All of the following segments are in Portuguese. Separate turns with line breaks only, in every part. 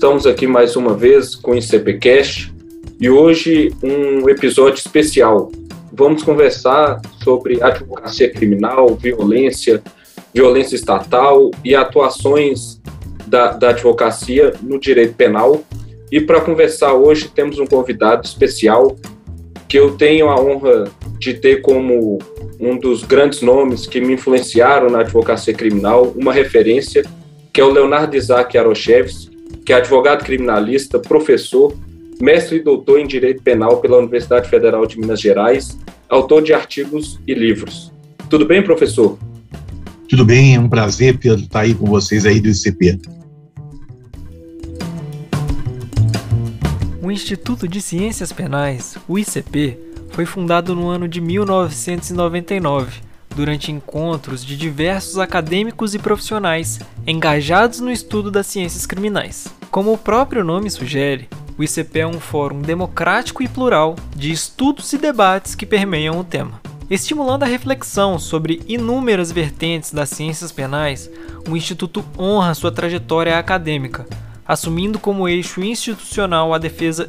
Estamos aqui mais uma vez com o ICPcast e hoje um episódio especial. Vamos conversar sobre advocacia criminal, violência, violência estatal e atuações da, da advocacia no direito penal. E para conversar hoje temos um convidado especial que eu tenho a honra de ter como um dos grandes nomes que me influenciaram na advocacia criminal, uma referência, que é o Leonardo Isaac Arocheves, que é advogado criminalista, professor, mestre e doutor em Direito Penal pela Universidade Federal de Minas Gerais, autor de artigos e livros. Tudo bem, professor?
Tudo bem, é um prazer, Pedro, estar aí com vocês aí do ICP.
O Instituto de Ciências Penais, o ICP, foi fundado no ano de 1999, durante encontros de diversos acadêmicos e profissionais engajados no estudo das ciências criminais. Como o próprio nome sugere, o ICP é um fórum democrático e plural de estudos e debates que permeiam o tema. Estimulando a reflexão sobre inúmeras vertentes das ciências penais, o Instituto honra sua trajetória acadêmica, assumindo como eixo institucional a defesa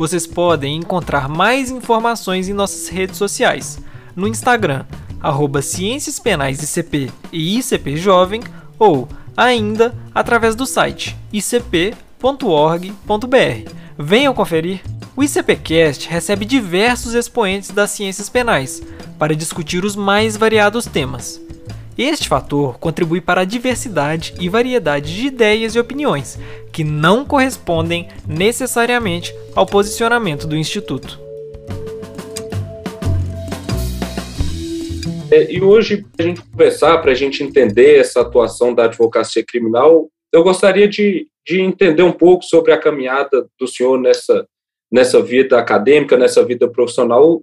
Vocês podem encontrar mais informações em nossas redes sociais, no Instagram, arroba Ciências Penais ICP e ICP Jovem, ou ainda através do site icp.org.br. Venham conferir! O ICPcast recebe diversos expoentes das ciências penais para discutir os mais variados temas. Este fator contribui para a diversidade e variedade de ideias e opiniões, que não correspondem necessariamente ao posicionamento do Instituto.
É, e hoje, para a gente conversar, para a gente entender essa atuação da advocacia criminal, eu gostaria de, de entender um pouco sobre a caminhada do senhor nessa, nessa vida acadêmica, nessa vida profissional,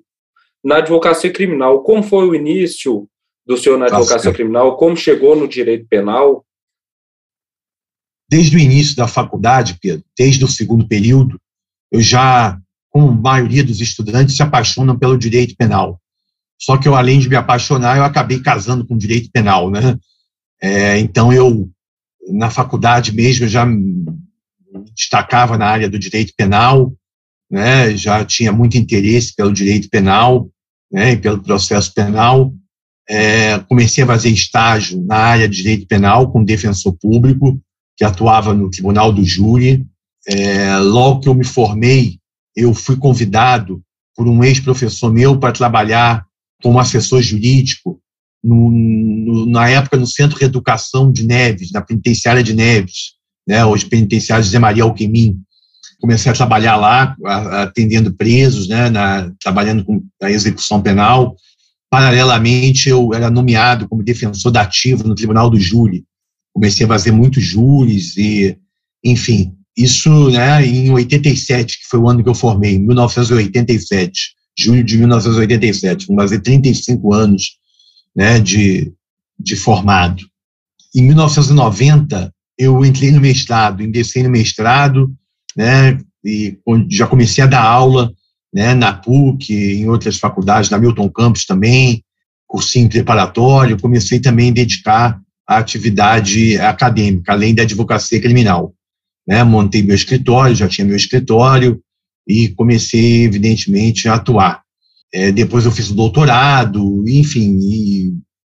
na advocacia criminal. Como foi o início do senhor na advocacia criminal? Como chegou no direito penal?
Desde o início da faculdade, Pedro, desde o segundo período, eu já, como a maioria dos estudantes, se apaixonam pelo direito penal. Só que eu, além de me apaixonar, eu acabei casando com direito penal, né? É, então, eu, na faculdade mesmo, já me destacava na área do direito penal, né? Já tinha muito interesse pelo direito penal, né? E pelo processo penal é, comecei a fazer estágio na área de direito penal com defensor público, que atuava no tribunal do júri. É, logo que eu me formei, eu fui convidado por um ex-professor meu para trabalhar como assessor jurídico no, no, na época no Centro de Educação de Neves, na penitenciária de Neves, né, hoje penitenciária José Maria Alquimim. Comecei a trabalhar lá, atendendo presos, né, na, trabalhando com a execução penal, Paralelamente, eu era nomeado como defensor da ativa no Tribunal do Júri. Comecei a fazer muitos júris e, enfim, isso né, em 87, que foi o ano que eu formei, em 1987, julho de 1987, vou fazer 35 anos né, de, de formado. Em 1990, eu entrei no mestrado, ingressei no mestrado, né, e já comecei a dar aula né, na PUC, em outras faculdades, na Milton Campos também, cursinho preparatório, comecei também a dedicar à atividade acadêmica, além da advocacia criminal. Né, montei meu escritório, já tinha meu escritório, e comecei, evidentemente, a atuar. É, depois eu fiz o doutorado, enfim, e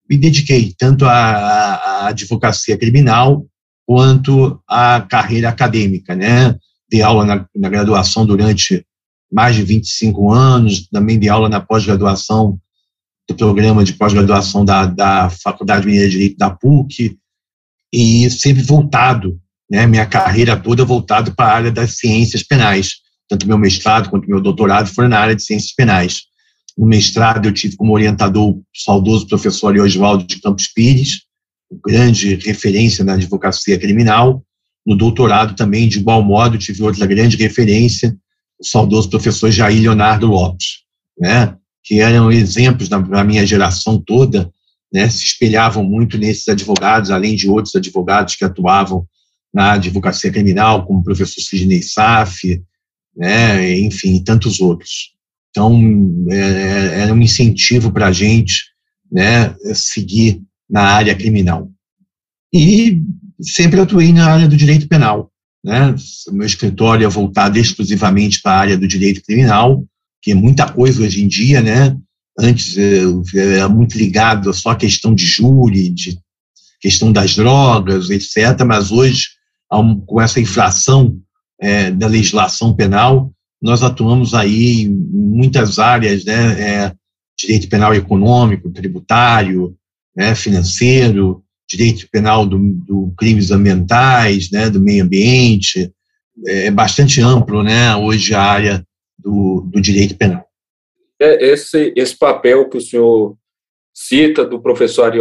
me dediquei tanto à, à advocacia criminal quanto à carreira acadêmica, né? Dei aula na, na graduação durante mais de 25 anos, também de aula na pós-graduação, do programa de pós-graduação da, da Faculdade Mineira de Direito da PUC, e sempre voltado, né, minha carreira toda voltada para a área das ciências penais. Tanto meu mestrado quanto meu doutorado foram na área de ciências penais. No mestrado, eu tive como orientador o saudoso professor Oswaldo de Campos Pires, grande referência na advocacia criminal. No doutorado também, de igual modo, tive outra grande referência, o saudoso professor Jair Leonardo Lopes, né, que eram exemplos na minha geração toda, né, se espelhavam muito nesses advogados, além de outros advogados que atuavam na advocacia criminal, como o professor Sidney Saf, né, enfim, tantos outros. Então, é, é era um incentivo para a gente né, seguir na área criminal. E sempre atuei na área do direito penal. Né? Meu escritório é voltado exclusivamente para a área do direito criminal, que é muita coisa hoje em dia, né? Antes era muito ligado só a questão de júri, de questão das drogas, etc. Mas hoje, com essa inflação é, da legislação penal, nós atuamos aí em muitas áreas, né? É, direito penal econômico, tributário, né, financeiro, direito penal do, do, crimes ambientais, né, do meio ambiente, é, é bastante amplo, né, hoje a área do, do direito penal.
É esse, esse papel que o senhor cita do professor Ari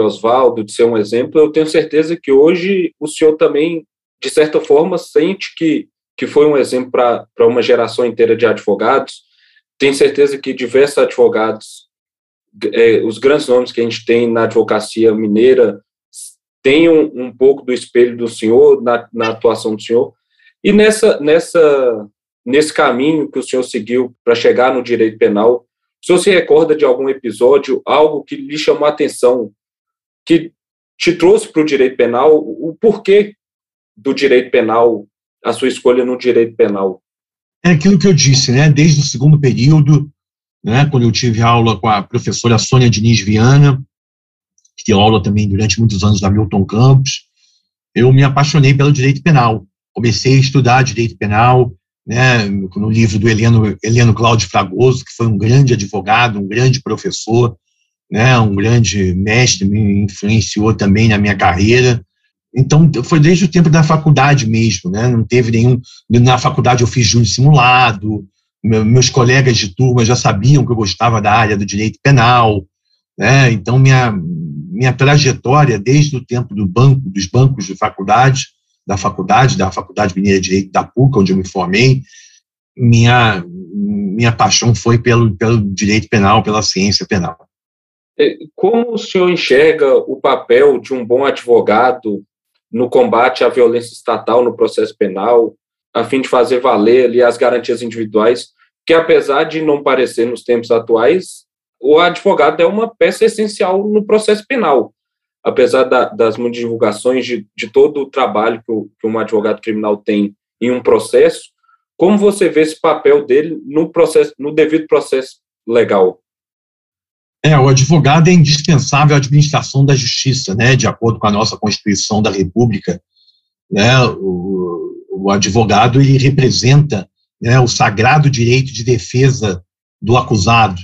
de ser um exemplo, eu tenho certeza que hoje o senhor também, de certa forma, sente que, que foi um exemplo para uma geração inteira de advogados. Tenho certeza que diversos advogados, é, os grandes nomes que a gente tem na advocacia mineira, tem um, um pouco do espelho do senhor, na, na atuação do senhor, e nessa, nessa, nesse caminho que o senhor seguiu para chegar no direito penal, o senhor se recorda de algum episódio, algo que lhe chamou a atenção, que te trouxe para o direito penal, o porquê do direito penal, a sua escolha no direito penal?
É aquilo que eu disse, né? Desde o segundo período, né, quando eu tive aula com a professora Sônia Diniz Viana, que deu aula também durante muitos anos da Milton Campos, eu me apaixonei pelo direito penal. Comecei a estudar direito penal, né, no livro do Heleno, Heleno Cláudio Fragoso, que foi um grande advogado, um grande professor, né, um grande mestre, me influenciou também na minha carreira. Então, foi desde o tempo da faculdade mesmo, né, não teve nenhum. Na faculdade eu fiz júri simulado, meus colegas de turma já sabiam que eu gostava da área do direito penal, né, então minha, minha trajetória desde o tempo do banco, dos bancos de faculdade, da faculdade, da Faculdade Mineira de Direito da PUC, onde eu me formei, minha, minha paixão foi pelo, pelo direito penal, pela ciência penal.
Como o senhor enxerga o papel de um bom advogado no combate à violência estatal no processo penal, a fim de fazer valer ali as garantias individuais, que apesar de não parecer nos tempos atuais, o advogado é uma peça essencial no processo penal. Apesar da, das muitas divulgações de, de todo o trabalho que, o, que um advogado criminal tem em um processo, como você vê esse papel dele no processo, no devido processo legal?
É, o advogado é indispensável à administração da justiça, né, de acordo com a nossa Constituição da República, né, o, o advogado ele representa né, o sagrado direito de defesa do acusado,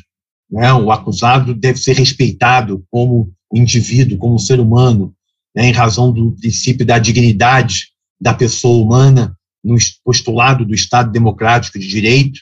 né? O acusado deve ser respeitado como indivíduo, como ser humano, né? em razão do princípio da dignidade da pessoa humana no postulado do Estado democrático de direito.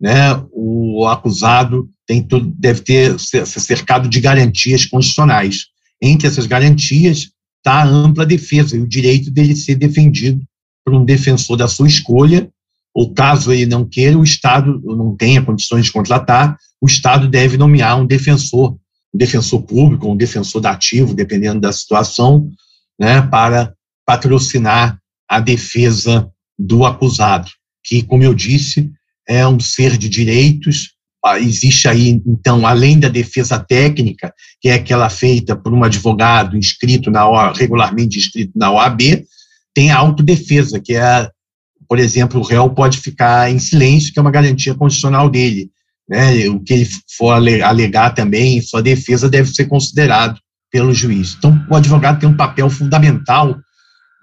Né? O acusado tem deve ter ser cercado de garantias constitucionais. Entre essas garantias está a ampla defesa e o direito dele ser defendido por um defensor da sua escolha ou caso ele não queira, o Estado não tenha condições de contratar, o Estado deve nomear um defensor, um defensor público, um defensor dativo, dependendo da situação, né, para patrocinar a defesa do acusado, que, como eu disse, é um ser de direitos. Ah, existe aí, então, além da defesa técnica, que é aquela feita por um advogado inscrito na regularmente inscrito na OAB, tem a autodefesa, que é por exemplo, o réu pode ficar em silêncio, que é uma garantia constitucional dele. Né? O que ele for alegar também, sua defesa deve ser considerado pelo juiz. Então, o advogado tem um papel fundamental,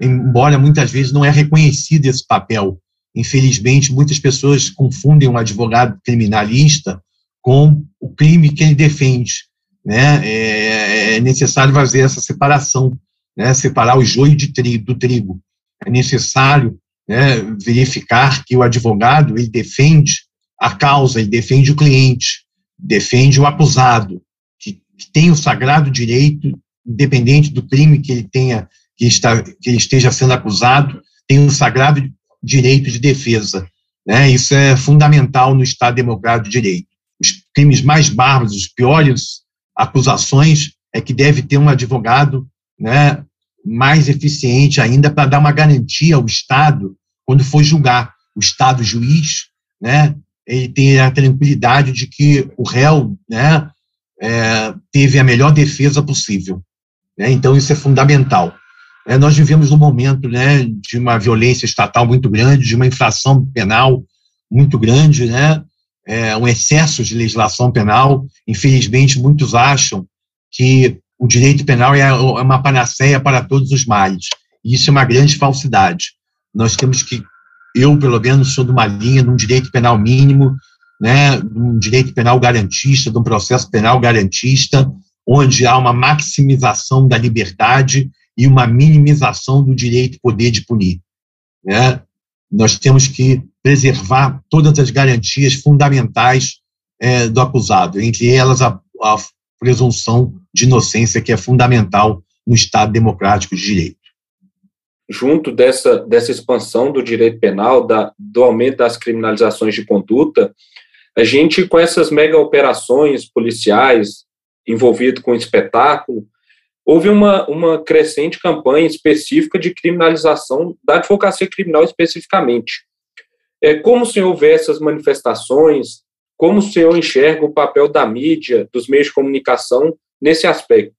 embora muitas vezes não é reconhecido esse papel. Infelizmente, muitas pessoas confundem um advogado criminalista com o crime que ele defende. Né? É, é necessário fazer essa separação, né? separar o joio de trigo, do trigo. É necessário né, verificar que o advogado ele defende a causa, ele defende o cliente, defende o acusado, que, que tem o sagrado direito, independente do crime que ele tenha, que, está, que ele esteja sendo acusado, tem o sagrado direito de defesa. Né? Isso é fundamental no Estado Democrático de Direito. Os crimes mais bárbaros, os piores acusações, é que deve ter um advogado né, mais eficiente ainda para dar uma garantia ao Estado quando for julgar. O Estado juiz, né, ele tem a tranquilidade de que o réu né, é, teve a melhor defesa possível. Né, então, isso é fundamental. É, nós vivemos um momento né, de uma violência estatal muito grande, de uma inflação penal muito grande, né, é, um excesso de legislação penal. Infelizmente, muitos acham que o direito penal é, é uma panaceia para todos os males. Isso é uma grande falsidade. Nós temos que, eu, pelo menos, sou de uma linha de um direito penal mínimo, né, de um direito penal garantista, de um processo penal garantista, onde há uma maximização da liberdade e uma minimização do direito poder de punir. Né? Nós temos que preservar todas as garantias fundamentais é, do acusado, entre elas a, a presunção de inocência, que é fundamental no Estado democrático de direito.
Junto dessa, dessa expansão do direito penal, da, do aumento das criminalizações de conduta, a gente, com essas mega operações policiais envolvido com espetáculo, houve uma, uma crescente campanha específica de criminalização da advocacia criminal especificamente. É, como o senhor vê essas manifestações? Como o senhor enxerga o papel da mídia, dos meios de comunicação nesse aspecto?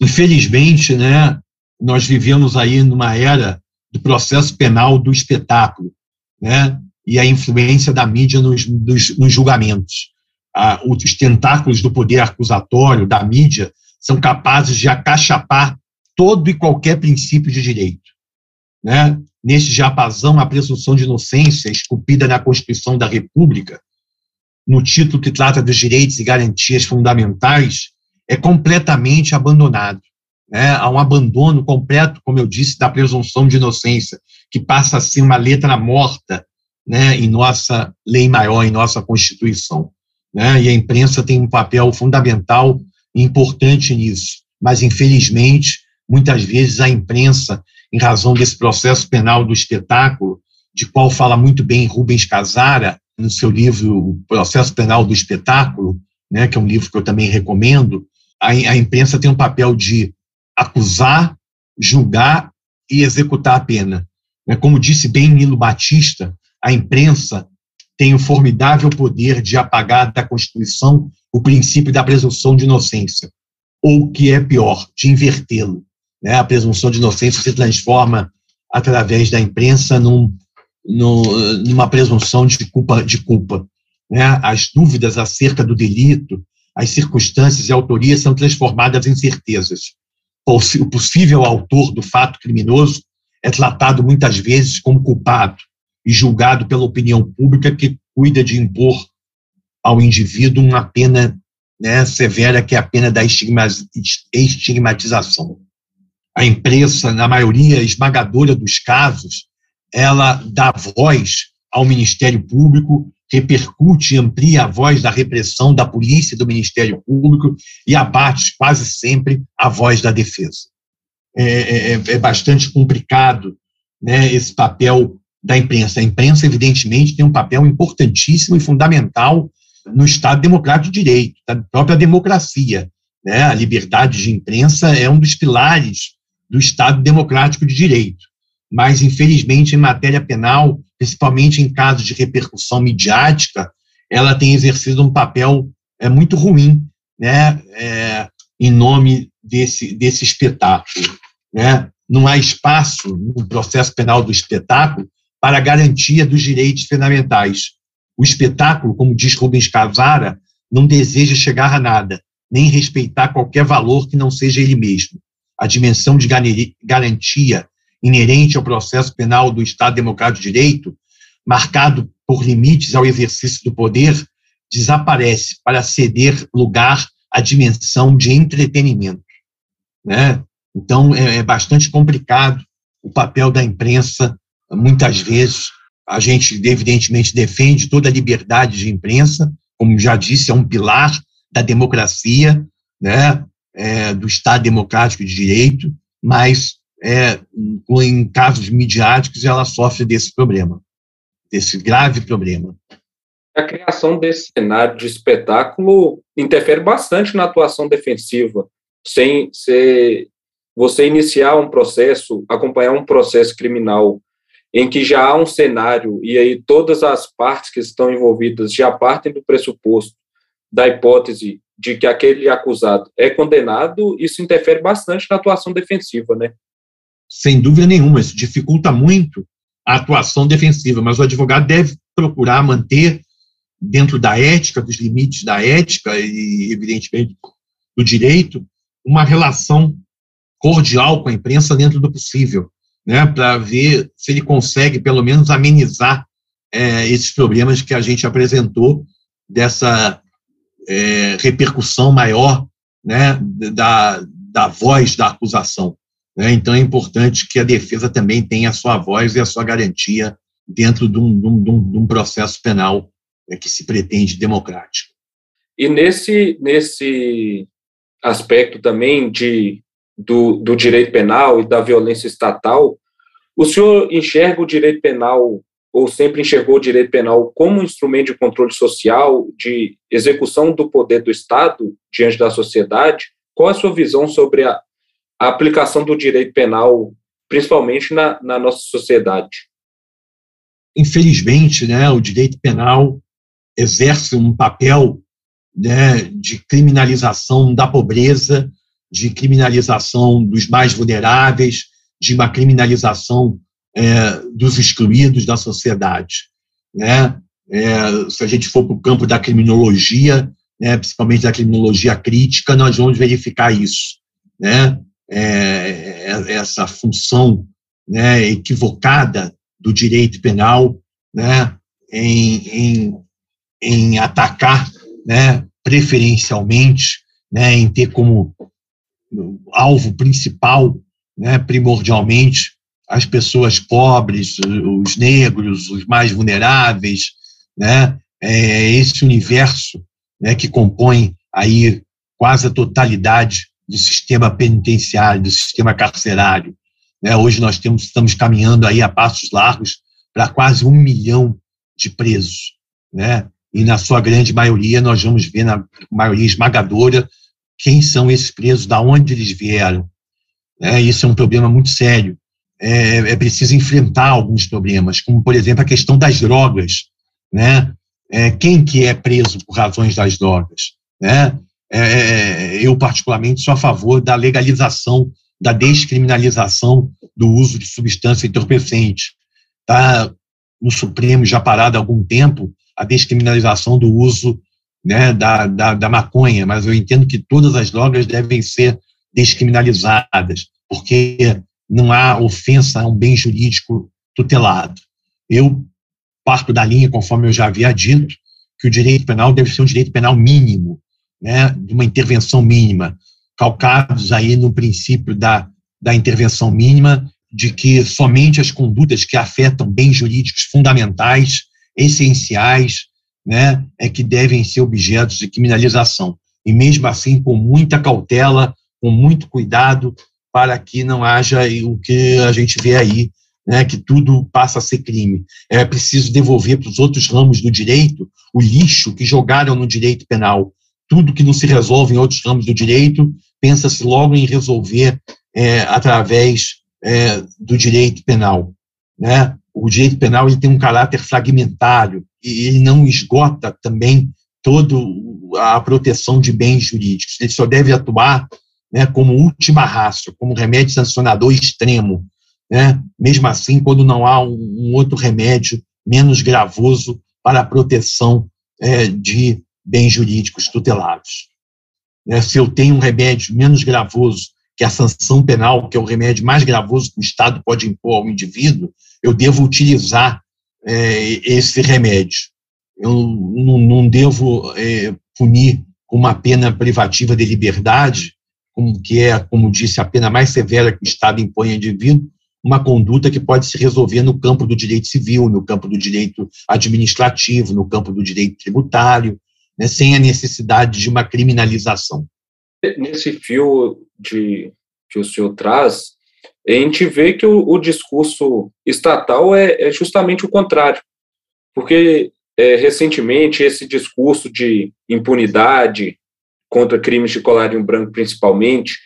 Infelizmente, né, nós vivemos aí numa era do processo penal do espetáculo, né, e a influência da mídia nos, nos, nos julgamentos. Ah, os tentáculos do poder acusatório, da mídia, são capazes de acachapar todo e qualquer princípio de direito. Né? Neste japazão, a presunção de inocência, esculpida na Constituição da República, no título que trata dos direitos e garantias fundamentais, é completamente abandonado. Né? Há um abandono completo, como eu disse, da presunção de inocência, que passa a ser uma letra morta né, em nossa lei maior, em nossa Constituição. Né? E a imprensa tem um papel fundamental importante nisso. Mas, infelizmente, muitas vezes a imprensa, em razão desse processo penal do espetáculo, de qual fala muito bem Rubens Casara, no seu livro O Processo Penal do Espetáculo, né, que é um livro que eu também recomendo, a, a imprensa tem um papel de acusar, julgar e executar a pena. Né, como disse bem Nilo Batista, a imprensa tem o formidável poder de apagar da Constituição o princípio da presunção de inocência, ou que é pior, de invertê-lo. Né? A presunção de inocência se transforma, através da imprensa, num, num, numa presunção de culpa. De culpa né? As dúvidas acerca do delito, as circunstâncias e autoria são transformadas em certezas. O possível autor do fato criminoso é tratado muitas vezes como culpado e julgado pela opinião pública que cuida de impor ao indivíduo uma pena né, severa, que é a pena da estigmatização. A imprensa, na maioria esmagadora dos casos, ela dá voz ao Ministério Público, repercute e amplia a voz da repressão da polícia e do Ministério Público e abate quase sempre a voz da defesa. É, é, é, é bastante complicado né, esse papel da imprensa. A imprensa, evidentemente, tem um papel importantíssimo e fundamental no Estado democrático de direito, da própria democracia. Né? A liberdade de imprensa é um dos pilares do Estado democrático de direito. Mas, infelizmente, em matéria penal, principalmente em casos de repercussão midiática, ela tem exercido um papel é, muito ruim né? É, em nome desse, desse espetáculo. Né? Não há espaço no processo penal do espetáculo para a garantia dos direitos fundamentais. O espetáculo, como diz Rubens Casara, não deseja chegar a nada, nem respeitar qualquer valor que não seja ele mesmo. A dimensão de garantia inerente ao processo penal do Estado Democrático de Direito, marcado por limites ao exercício do poder, desaparece para ceder lugar à dimensão de entretenimento. Né? Então, é, é bastante complicado o papel da imprensa, muitas vezes, a gente, evidentemente, defende toda a liberdade de imprensa, como já disse, é um pilar da democracia, né, é, do Estado democrático de direito, mas é, em casos midiáticos ela sofre desse problema. desse grave problema.
A criação desse cenário de espetáculo interfere bastante na atuação defensiva, sem ser você iniciar um processo, acompanhar um processo criminal em que já há um cenário e aí todas as partes que estão envolvidas já partem do pressuposto da hipótese de que aquele acusado é condenado, isso interfere bastante na atuação defensiva, né?
Sem dúvida nenhuma, isso dificulta muito a atuação defensiva, mas o advogado deve procurar manter dentro da ética, dos limites da ética e, evidentemente, do direito, uma relação cordial com a imprensa dentro do possível, né, para ver se ele consegue, pelo menos, amenizar é, esses problemas que a gente apresentou, dessa é, repercussão maior né, da, da voz da acusação. Né? Então, é importante que a defesa também tenha a sua voz e a sua garantia dentro de um, de um, de um processo penal é, que se pretende democrático.
E nesse, nesse aspecto também de, do, do direito penal e da violência estatal, o senhor enxerga o direito penal ou sempre enxergou o direito penal como um instrumento de controle social, de execução do poder do Estado diante da sociedade? Qual a sua visão sobre a, a aplicação do direito penal, principalmente na, na nossa sociedade?
Infelizmente, né, o direito penal exerce um papel né, de criminalização da pobreza, de criminalização dos mais vulneráveis, de uma criminalização é, dos excluídos da sociedade. Né? É, se a gente for para o campo da criminologia, né, principalmente da criminologia crítica, nós vamos verificar isso. Né? É, é essa função né, equivocada do direito penal né, em, em, em atacar né, preferencialmente, né, em ter como alvo principal, né, primordialmente, as pessoas pobres, os negros, os mais vulneráveis, né? É esse universo né, que compõe aí quase a totalidade do sistema penitenciário, do sistema carcerário. Né? Hoje nós temos, estamos caminhando aí a passos largos para quase um milhão de presos, né? E na sua grande maioria nós vamos ver na maioria esmagadora quem são esses presos, da onde eles vieram. Né? Isso é um problema muito sério é, é preciso enfrentar alguns problemas, como, por exemplo, a questão das drogas, né? É, quem que é preso por razões das drogas, né? É, é, eu, particularmente, sou a favor da legalização, da descriminalização do uso de substância entorpecente. Está no Supremo já parado há algum tempo a descriminalização do uso né, da, da, da maconha, mas eu entendo que todas as drogas devem ser descriminalizadas, porque não há ofensa a um bem jurídico tutelado. Eu parto da linha, conforme eu já havia dito, que o direito penal deve ser um direito penal mínimo, né, de uma intervenção mínima, calcados aí no princípio da, da intervenção mínima, de que somente as condutas que afetam bens jurídicos fundamentais, essenciais, né, é que devem ser objetos de criminalização. E mesmo assim, com muita cautela, com muito cuidado, para que não haja o que a gente vê aí, né, que tudo passa a ser crime. É preciso devolver para os outros ramos do direito o lixo que jogaram no direito penal. Tudo que não se resolve em outros ramos do direito, pensa-se logo em resolver é, através é, do direito penal. Né? O direito penal ele tem um caráter fragmentário e ele não esgota também toda a proteção de bens jurídicos. Ele só deve atuar né, como última raça, como remédio sancionador extremo. Né? Mesmo assim, quando não há um, um outro remédio menos gravoso para a proteção é, de bens jurídicos tutelados. Né? Se eu tenho um remédio menos gravoso que a sanção penal, que é o remédio mais gravoso que o Estado pode impor ao indivíduo, eu devo utilizar é, esse remédio. Eu não, devo é, punir com uma pena privativa de liberdade como que é, como disse, a pena mais severa que o Estado impõe ao indivíduo, uma conduta que pode se resolver no campo do direito civil, no campo do direito administrativo, no campo do direito tributário, né, sem a necessidade de uma criminalização.
Nesse fio de, que o senhor traz, a gente vê que o, o discurso estatal é, é, justamente o contrário. porque é, recentemente esse discurso de impunidade contra crimes de colarinho branco, principalmente,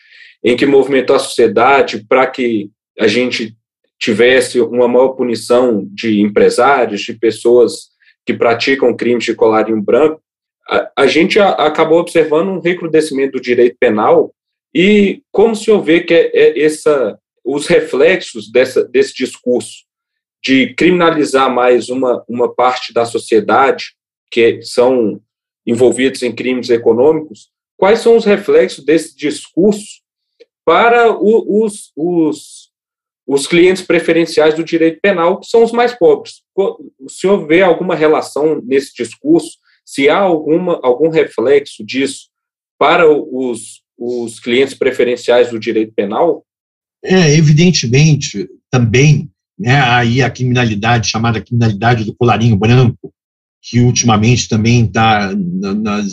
em que movimentou a sociedade para que a gente tivesse uma maior punição de empresários, de pessoas que praticam crimes de colarinho branco, a, a gente a, acabou observando um recrudescimento do direito penal e como se vê que é, é essa, os reflexos dessa, desse discurso de criminalizar mais uma, uma parte da sociedade que são envolvidos em crimes econômicos, quais são os reflexos desse discurso para o, os, os, os clientes preferenciais do direito penal, que são os mais pobres. O senhor vê alguma relação nesse discurso? Se há alguma, algum reflexo disso para os, os clientes preferenciais do direito penal?
É, evidentemente, também, né, aí a criminalidade, chamada criminalidade do colarinho branco, que ultimamente também está nas,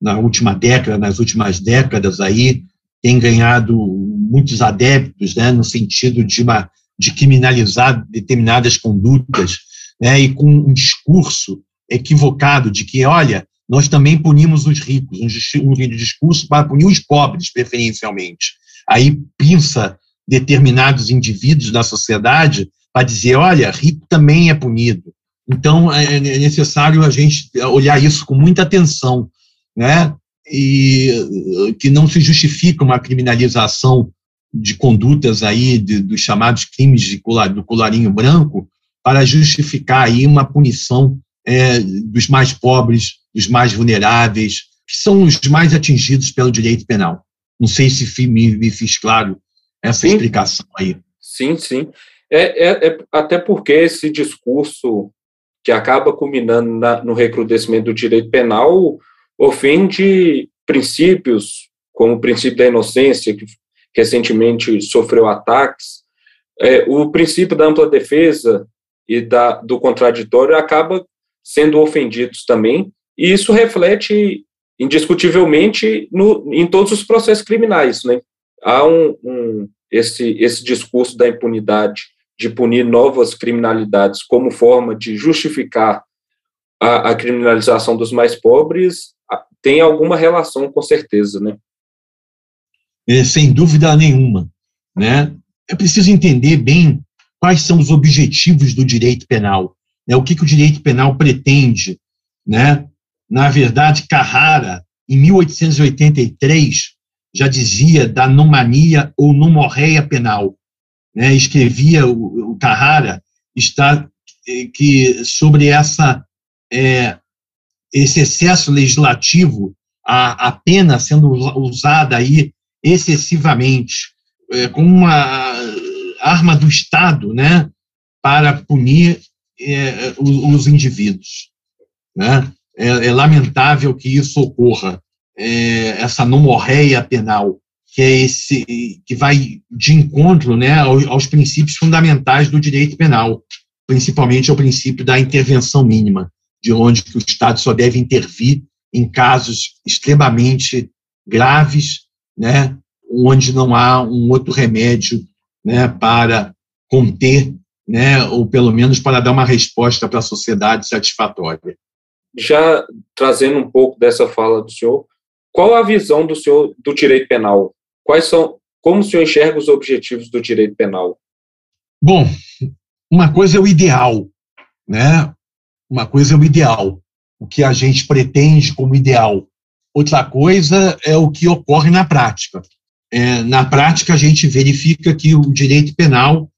na última década, nas últimas décadas aí, tem ganhado muitos adeptos, né, no sentido de, uma, de criminalizar determinadas condutas, né, e com um discurso equivocado de que, olha, nós também punimos os ricos, um, discurso para punir os pobres, preferencialmente. Aí pinça determinados indivíduos da sociedade para dizer, olha, rico também é punido. Então, é, é necessário a gente olhar isso com muita atenção, né? E que não se justifica uma criminalização de condutas aí de, dos chamados crimes de colar, do colarinho branco para justificar aí uma punição é, dos mais pobres, dos mais vulneráveis, que são os mais atingidos pelo direito penal. Não sei se me, me fiz claro essa sim. explicação aí.
Sim, sim. É, é, é, até porque esse discurso que acaba culminando na, no recrudescimento do direito penal ofende princípios, como o princípio da inocência, que recentemente sofreu ataques, é, o princípio da ampla defesa e da, do contraditório acaba sendo ofendidos também, e isso reflete indiscutivelmente no, em todos os processos criminais, né? Há um, um, esse, esse discurso da impunidade, de punir novas criminalidades como forma de justificar a, a criminalização dos mais pobres, tem alguma relação, com certeza, né?
É, sem dúvida nenhuma, né? É preciso entender bem quais são os objetivos do direito penal, né? O que, que o direito penal pretende, né? Na verdade, Carrara, em 1883, já dizia da nomania ou nomorreia penal. Né? Escrevia o, o Carrara está eh, que sobre essa é, esse excesso legislativo, a, a pena sendo usada aí excessivamente é, como uma arma do Estado, né, para punir é, os, os, indivíduos, né? É, é, lamentável que isso ocorra, é, essa nomorreia penal, que é esse que vai de encontro, né, aos, aos princípios fundamentais do direito penal, principalmente ao princípio da intervenção mínima de onde que o Estado só deve intervir em casos extremamente graves, né, onde não há um outro remédio né, para conter, né, ou pelo menos para dar uma resposta para a sociedade satisfatória.
Já trazendo um pouco dessa fala do senhor, qual a visão do senhor do direito penal? Quais são, como o senhor enxerga os objetivos do direito penal?
Bom, uma coisa é o ideal, né? Uma coisa é o ideal, o que a gente pretende como ideal. Outra coisa é o que ocorre na prática. É, na prática, a gente verifica que o direito penal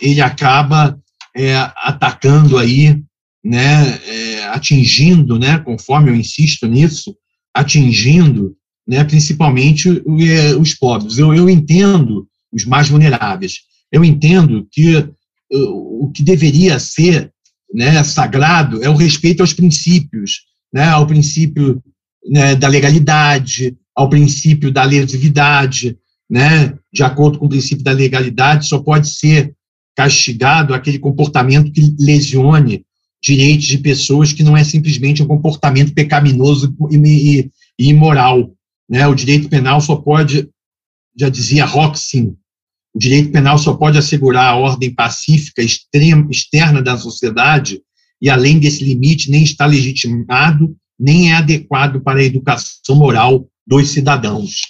ele acaba é, atacando aí, né, é, atingindo, né, conforme eu insisto nisso, atingindo, né, principalmente é, os pobres. Eu, eu entendo os mais vulneráveis. Eu entendo que o que deveria ser né, sagrado é o respeito aos princípios, né, ao princípio né, da legalidade, ao princípio da lesividade, né, de acordo com o princípio da legalidade, só pode ser castigado aquele comportamento que lesione direitos de pessoas que não é simplesmente um comportamento pecaminoso e, e, e imoral. Né? O direito penal só pode, já dizia Roxin, o direito penal só pode assegurar a ordem pacífica extrema, externa da sociedade e além desse limite nem está legitimado, nem é adequado para a educação moral dos cidadãos.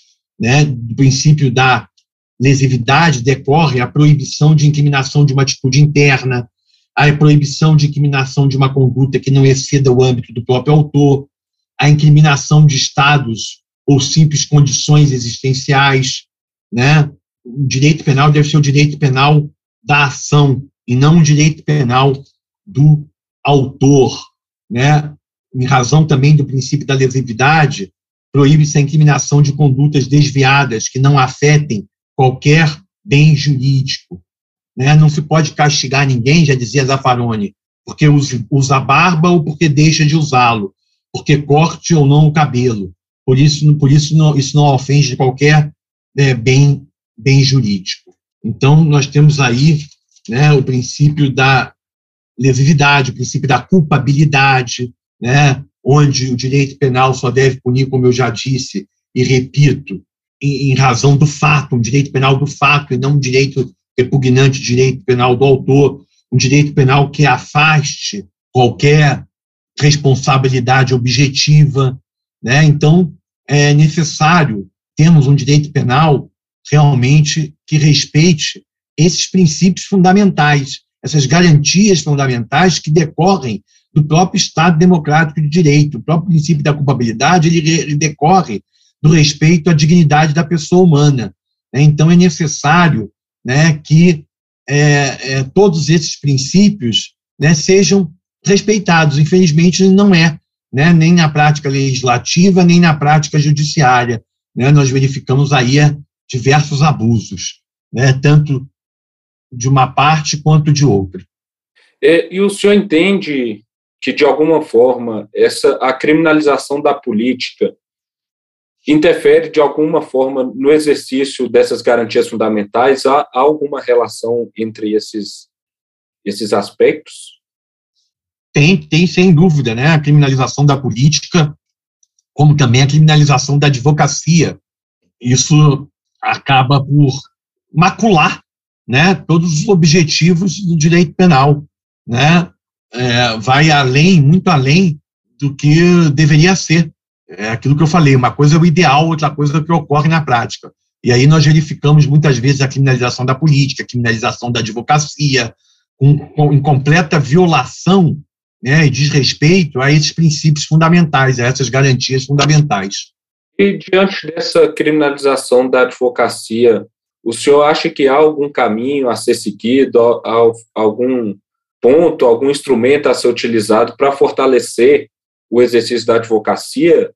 Né? Do princípio da lesividade decorre a proibição de incriminação de uma atitude interna, a proibição de incriminação de uma conduta que não exceda o âmbito do próprio autor, a incriminação de estados ou simples condições existenciais, né? O direito penal deve ser o direito penal da ação e não o direito penal do autor, né? Em razão também do princípio da lesividade, proíbe-se a incriminação de condutas desviadas que não afetem qualquer bem jurídico. Né? Não se pode castigar ninguém, já dizia Zaffaroni, porque usa barba ou porque deixa de usá-lo, porque corte ou não o cabelo. Por isso, por isso não, isso não ofende qualquer é, bem, bem jurídico. Então, nós temos aí né, o princípio da lesividade, o princípio da culpabilidade, né, onde o direito penal só deve punir, como eu já disse e repito, em, em razão do fato, um direito penal do fato e não um direito repugnante, direito penal do autor, um direito penal que afaste qualquer responsabilidade objetiva, né? Então é necessário termos um direito penal realmente que respeite esses princípios fundamentais, essas garantias fundamentais que decorrem do próprio Estado democrático de direito. O próprio princípio da culpabilidade ele, decorre do respeito à dignidade da pessoa humana. Né? Então, é necessário né, que é, é, todos esses princípios né, sejam respeitados. Infelizmente, não é, né, nem na prática legislativa, nem na prática judiciária. Né, nós verificamos aí diversos abusos, né, tanto de uma parte quanto de outra.
É, e o senhor entende que, de alguma forma, essa a criminalização da política interfere de alguma forma no exercício dessas garantias fundamentais? Há, há alguma relação entre esses, esses aspectos?
Tem, tem, sem dúvida, né? A criminalização da política, como também a criminalização da advocacia. Isso acaba por macular né, todos os objetivos do direito penal. Né? É, vai além, muito além do que deveria ser. É aquilo que eu falei, uma coisa é o ideal, outra coisa é o que ocorre na prática. E aí nós verificamos muitas vezes a criminalização da política, a criminalização da advocacia, com, com, em completa violação né, e desrespeito a esses princípios fundamentais, a essas garantias fundamentais.
E diante dessa criminalização da advocacia, o senhor acha que há algum caminho a ser seguido, algum ponto, algum instrumento a ser utilizado para fortalecer o exercício da advocacia?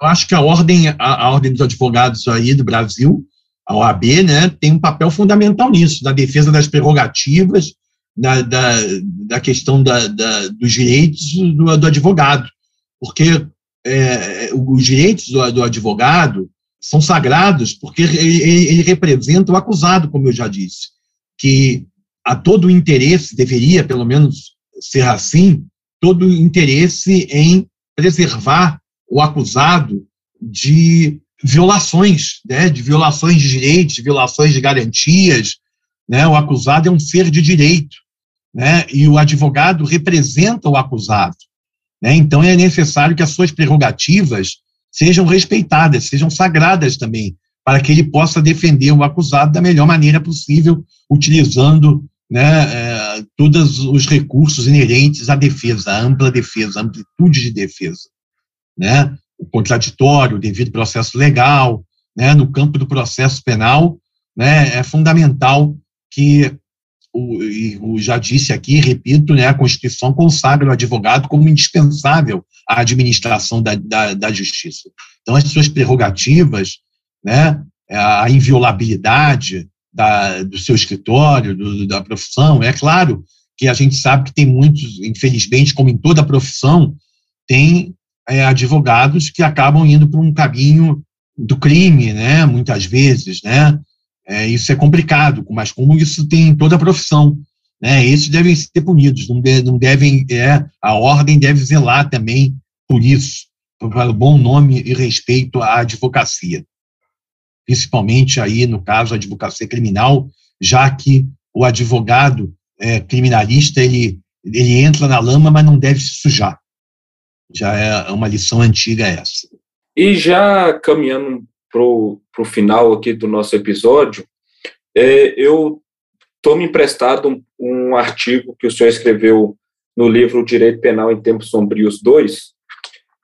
Eu acho que a ordem, a, a ordem dos advogados aí do Brasil, a OAB, né, tem um papel fundamental nisso, na defesa das prerrogativas, da, da, da questão da, da, dos direitos do, do advogado, porque é, os direitos do, do, advogado são sagrados, porque ele, ele, representa o acusado, como eu já disse, que a todo interesse, deveria pelo menos ser assim, todo interesse em preservar o acusado de violações, né, de violações de direitos, de violações de garantias. Né, o acusado é um ser de direito, né, e o advogado representa o acusado. Né, então é necessário que as suas prerrogativas sejam respeitadas, sejam sagradas também, para que ele possa defender o acusado da melhor maneira possível, utilizando né, é, todos os recursos inerentes à defesa, à ampla defesa, à amplitude de defesa. Né? O contraditório, o devido processo legal, né, no campo do processo penal, né, é fundamental que, o, o, já disse aqui, repito, né, a Constituição consagra o advogado como indispensável à administração da, da, da justiça. Então, as suas prerrogativas, né, a inviolabilidade, da, do seu escritório, do, da profissão. É claro que a gente sabe que tem muitos, infelizmente, como em toda profissão, tem é, advogados que acabam indo para um caminho do crime, né? Muitas vezes, né? É, isso é complicado, mas como isso tem em toda a profissão, né? Esses devem ser punidos, não, de, não devem, é, a ordem deve zelar também por isso, para o bom nome e respeito à advocacia principalmente aí no caso a advocacia criminal, já que o advogado é, criminalista ele ele entra na lama, mas não deve se sujar. Já é uma lição antiga essa.
E já caminhando para o final aqui do nosso episódio, é, eu me emprestado um, um, artigo que o senhor escreveu no livro Direito Penal em Tempos Sombrios 2.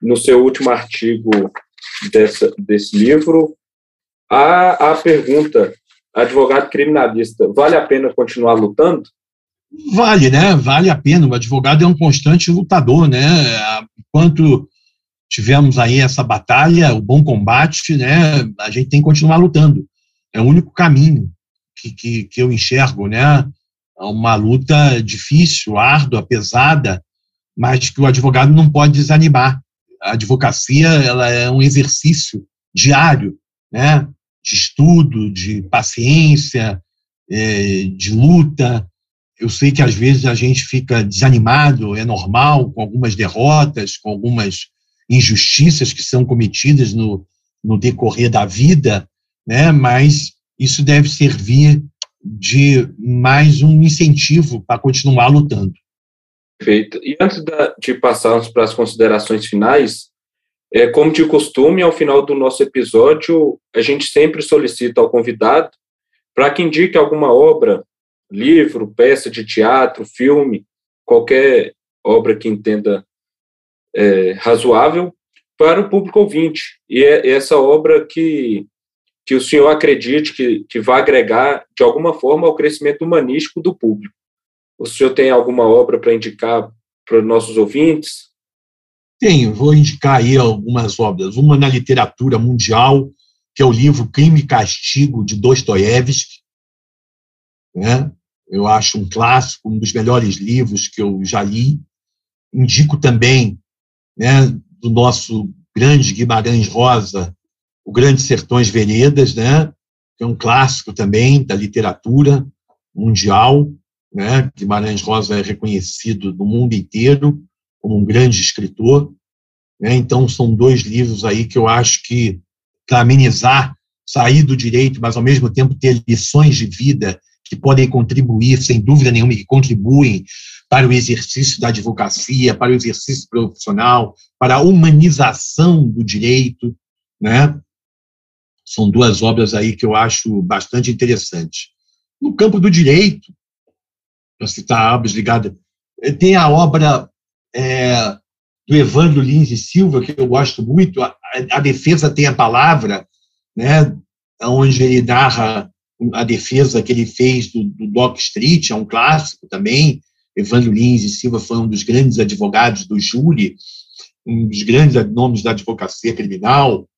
No seu último artigo dessa, desse livro, há a pergunta, advogado criminalista, vale a pena continuar lutando?
Vale, né? Vale a pena. O advogado é um constante lutador, né? Enquanto tivemos aí essa batalha, o bom combate, né? A gente tem que continuar lutando. É o único caminho que, que, que eu enxergo, né? Uma luta difícil, árdua, pesada, mas que o advogado não pode desanimar. A advocacia ela é um exercício diário, né? De estudo, de paciência, é, de luta, eu sei que às vezes a gente fica desanimado, é normal, com algumas derrotas, com algumas injustiças que são cometidas no, no decorrer da vida, né? mas isso deve servir de mais um incentivo para continuar lutando.
Perfeito. E antes de passarmos para as considerações finais, é, como de costume, ao final do nosso episódio, a gente sempre solicita ao convidado para que indique alguma obra livro, peça de teatro, filme, qualquer obra que entenda é, razoável para o público ouvinte. E é essa obra que, que o senhor acredite que, que vai agregar, de alguma forma, ao crescimento humanístico do público. O senhor tem alguma obra para indicar para os nossos ouvintes?
Tenho, vou indicar aí algumas obras. Uma na literatura mundial, que é o livro Crime e Castigo, de Dostoiévski, né? eu acho um clássico, um dos melhores livros que eu já li. Indico também né, do nosso grande Guimarães Rosa, O Grande Sertões Veredas, né, que é um clássico também da literatura mundial. Né? Guimarães Rosa é reconhecido no mundo inteiro como um grande escritor. Né? Então, são dois livros aí que eu acho que, para amenizar, sair do direito, mas ao mesmo tempo ter lições de vida que podem contribuir, sem dúvida nenhuma, que contribuem para o exercício da advocacia, para o exercício profissional, para a humanização do direito, né? São duas obras aí que eu acho bastante interessantes. No campo do direito, para citar obras ligadas, eh, tem a obra é, do Evandro Lins e Silva, que eu gosto muito, a, a Defesa tem a Palavra, né, onde ele narra a defesa que ele fez do, do Doc Street, é um clássico também. Evandro Lins e Silva foi um dos grandes advogados do júri, um dos grandes nomes da advocacia criminal.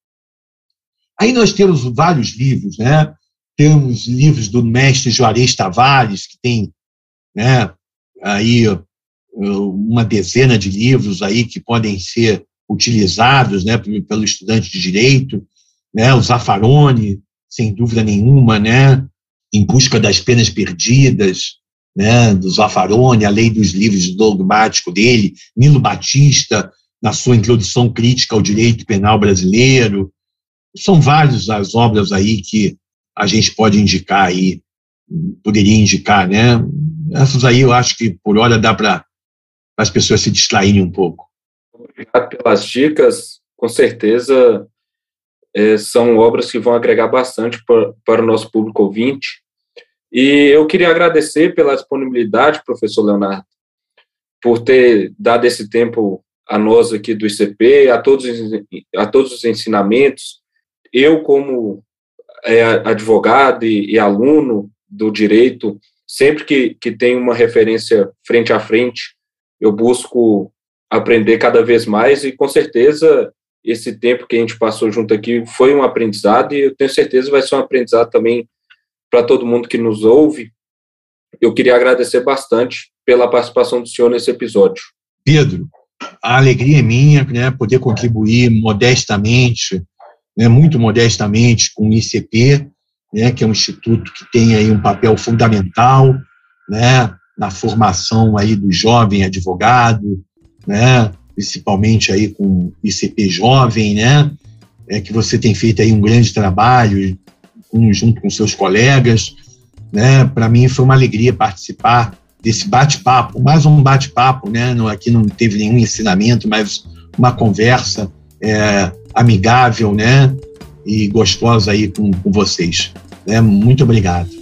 Aí nós temos vários livros, né? Temos livros do mestre Juarez Tavares, que tem, né, aí uma dezena de livros aí que podem ser utilizados, né, pelo estudante de direito, né? O Zaffaroni, sem dúvida nenhuma, né, em busca das penas perdidas, né, do Zaffaroni, a lei dos livros dogmático dele, Nilo Batista, na sua introdução crítica ao direito penal brasileiro. São várias as obras aí que a gente pode indicar aí, poderia indicar, né? Essas aí eu acho que por hora dá para as pessoas se distraírem um pouco.
Obrigado pelas dicas. Com certeza é, são obras que vão agregar bastante para, para o nosso público ouvinte. E eu queria agradecer pela disponibilidade, professor Leonardo, por ter dado esse tempo a nós aqui do ICP, a todos, a todos os ensinamentos. Eu, como é, advogado e, e, aluno do direito, sempre que, que tenho uma referência frente a frente, eu busco aprender cada vez mais e, com certeza, esse tempo que a gente passou junto aqui foi um aprendizado e eu tenho certeza vai ser um aprendizado também para todo mundo que nos ouve. Eu queria agradecer bastante pela participação do senhor nesse episódio.
Pedro, a alegria é minha, né, poder contribuir modestamente, né, muito modestamente com o ICP, né, que é um instituto que tem aí um papel fundamental, né, na formação aí do jovem advogado, né, principalmente aí com ICP Jovem, né? É que você tem feito aí um grande trabalho junto com seus colegas, né? Para mim foi uma alegria participar desse bate-papo, mais um bate-papo, né? aqui não teve nenhum ensinamento, mas uma conversa é, amigável, né? E gostosa aí com, com vocês. Né? Muito obrigado.